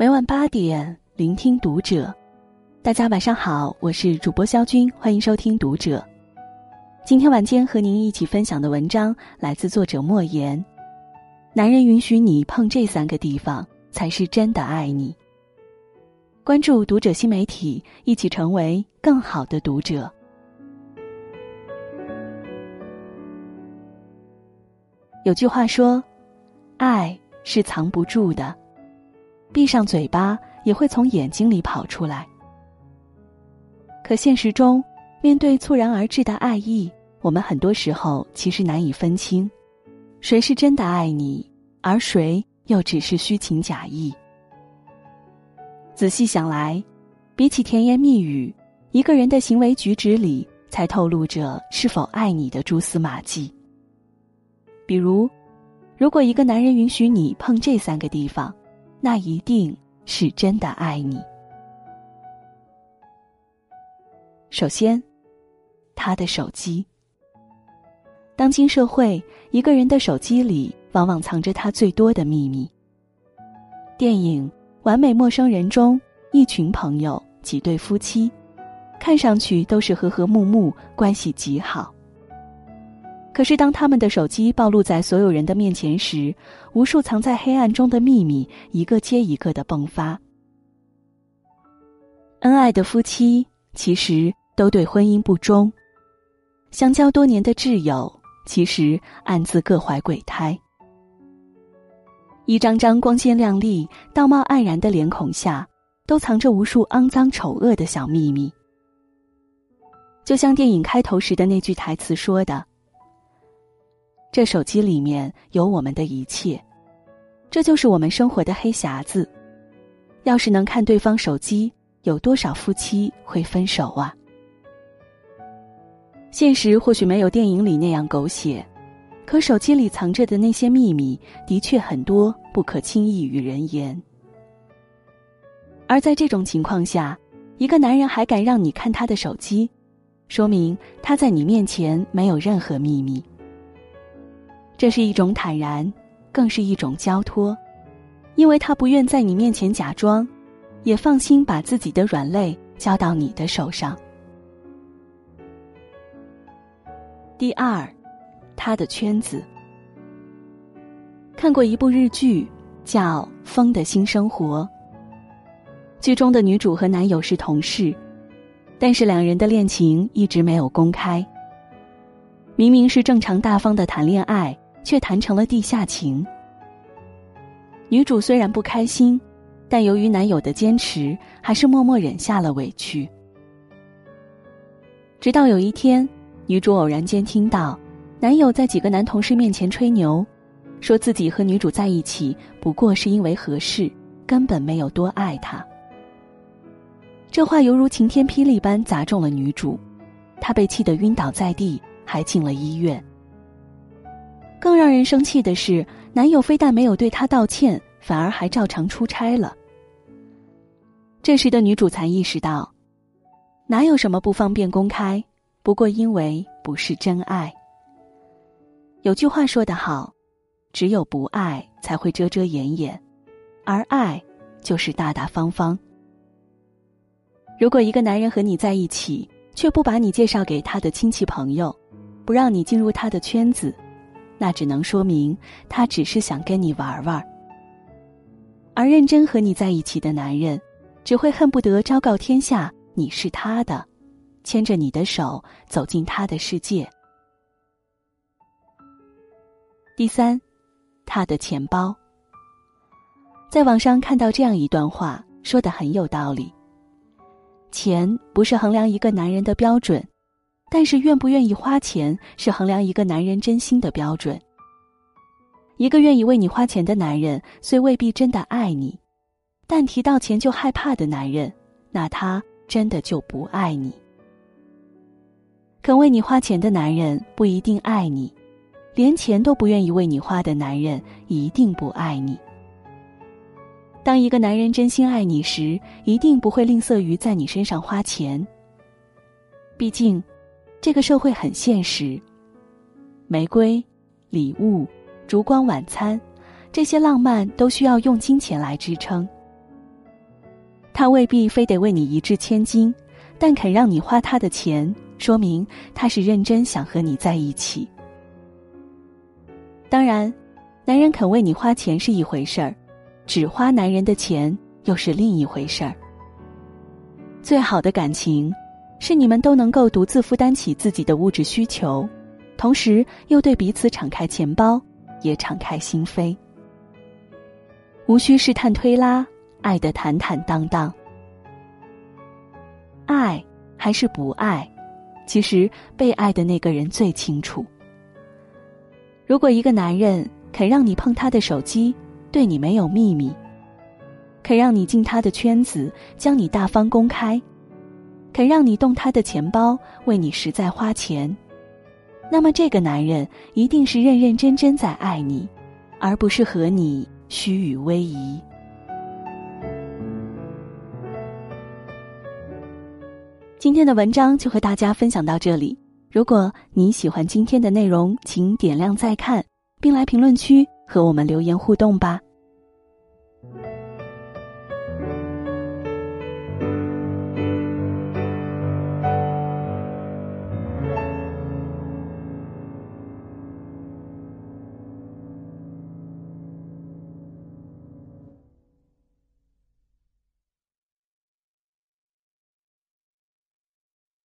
每晚八点，聆听读者。大家晚上好，我是主播肖军，欢迎收听读者。今天晚间和您一起分享的文章来自作者莫言。男人允许你碰这三个地方，才是真的爱你。关注读者新媒体，一起成为更好的读者。有句话说：“爱是藏不住的。”闭上嘴巴也会从眼睛里跑出来。可现实中，面对猝然而至的爱意，我们很多时候其实难以分清，谁是真的爱你，而谁又只是虚情假意。仔细想来，比起甜言蜜语，一个人的行为举止里才透露着是否爱你的蛛丝马迹。比如，如果一个男人允许你碰这三个地方。那一定是真的爱你。首先，他的手机。当今社会，一个人的手机里往往藏着他最多的秘密。电影《完美陌生人》中，一群朋友，几对夫妻，看上去都是和和睦睦，关系极好。可是，当他们的手机暴露在所有人的面前时，无数藏在黑暗中的秘密一个接一个的迸发。恩爱的夫妻其实都对婚姻不忠，相交多年的挚友其实暗自各怀鬼胎。一张张光鲜亮丽、道貌岸然的脸孔下，都藏着无数肮脏丑恶的小秘密。就像电影开头时的那句台词说的。这手机里面有我们的一切，这就是我们生活的黑匣子。要是能看对方手机，有多少夫妻会分手啊？现实或许没有电影里那样狗血，可手机里藏着的那些秘密，的确很多不可轻易与人言。而在这种情况下，一个男人还敢让你看他的手机，说明他在你面前没有任何秘密。这是一种坦然，更是一种交托，因为他不愿在你面前假装，也放心把自己的软肋交到你的手上。第二，他的圈子。看过一部日剧，叫《风的新生活》。剧中的女主和男友是同事，但是两人的恋情一直没有公开。明明是正常大方的谈恋爱。却谈成了地下情。女主虽然不开心，但由于男友的坚持，还是默默忍下了委屈。直到有一天，女主偶然间听到，男友在几个男同事面前吹牛，说自己和女主在一起不过是因为合适，根本没有多爱她。这话犹如晴天霹雳般砸中了女主，她被气得晕倒在地，还进了医院。更让人生气的是，男友非但没有对她道歉，反而还照常出差了。这时的女主才意识到，哪有什么不方便公开，不过因为不是真爱。有句话说得好，只有不爱才会遮遮掩掩，而爱就是大大方方。如果一个男人和你在一起，却不把你介绍给他的亲戚朋友，不让你进入他的圈子。那只能说明他只是想跟你玩玩。而认真和你在一起的男人，只会恨不得昭告天下你是他的，牵着你的手走进他的世界。第三，他的钱包。在网上看到这样一段话，说的很有道理。钱不是衡量一个男人的标准。但是，愿不愿意花钱是衡量一个男人真心的标准。一个愿意为你花钱的男人，虽未必真的爱你，但提到钱就害怕的男人，那他真的就不爱你。肯为你花钱的男人不一定爱你，连钱都不愿意为你花的男人一定不爱你。当一个男人真心爱你时，一定不会吝啬于在你身上花钱。毕竟。这个社会很现实，玫瑰、礼物、烛光晚餐，这些浪漫都需要用金钱来支撑。他未必非得为你一掷千金，但肯让你花他的钱，说明他是认真想和你在一起。当然，男人肯为你花钱是一回事儿，只花男人的钱又是另一回事儿。最好的感情，是你们都能够独自负担起自己的物质需求，同时又对彼此敞开钱包，也敞开心扉，无需试探推拉，爱得坦坦荡荡。爱还是不爱，其实被爱的那个人最清楚。如果一个男人肯让你碰他的手机，对你没有秘密。肯让你进他的圈子，将你大方公开；肯让你动他的钱包，为你实在花钱，那么这个男人一定是认认真真在爱你，而不是和你虚与委蛇。今天的文章就和大家分享到这里。如果你喜欢今天的内容，请点亮再看，并来评论区和我们留言互动吧。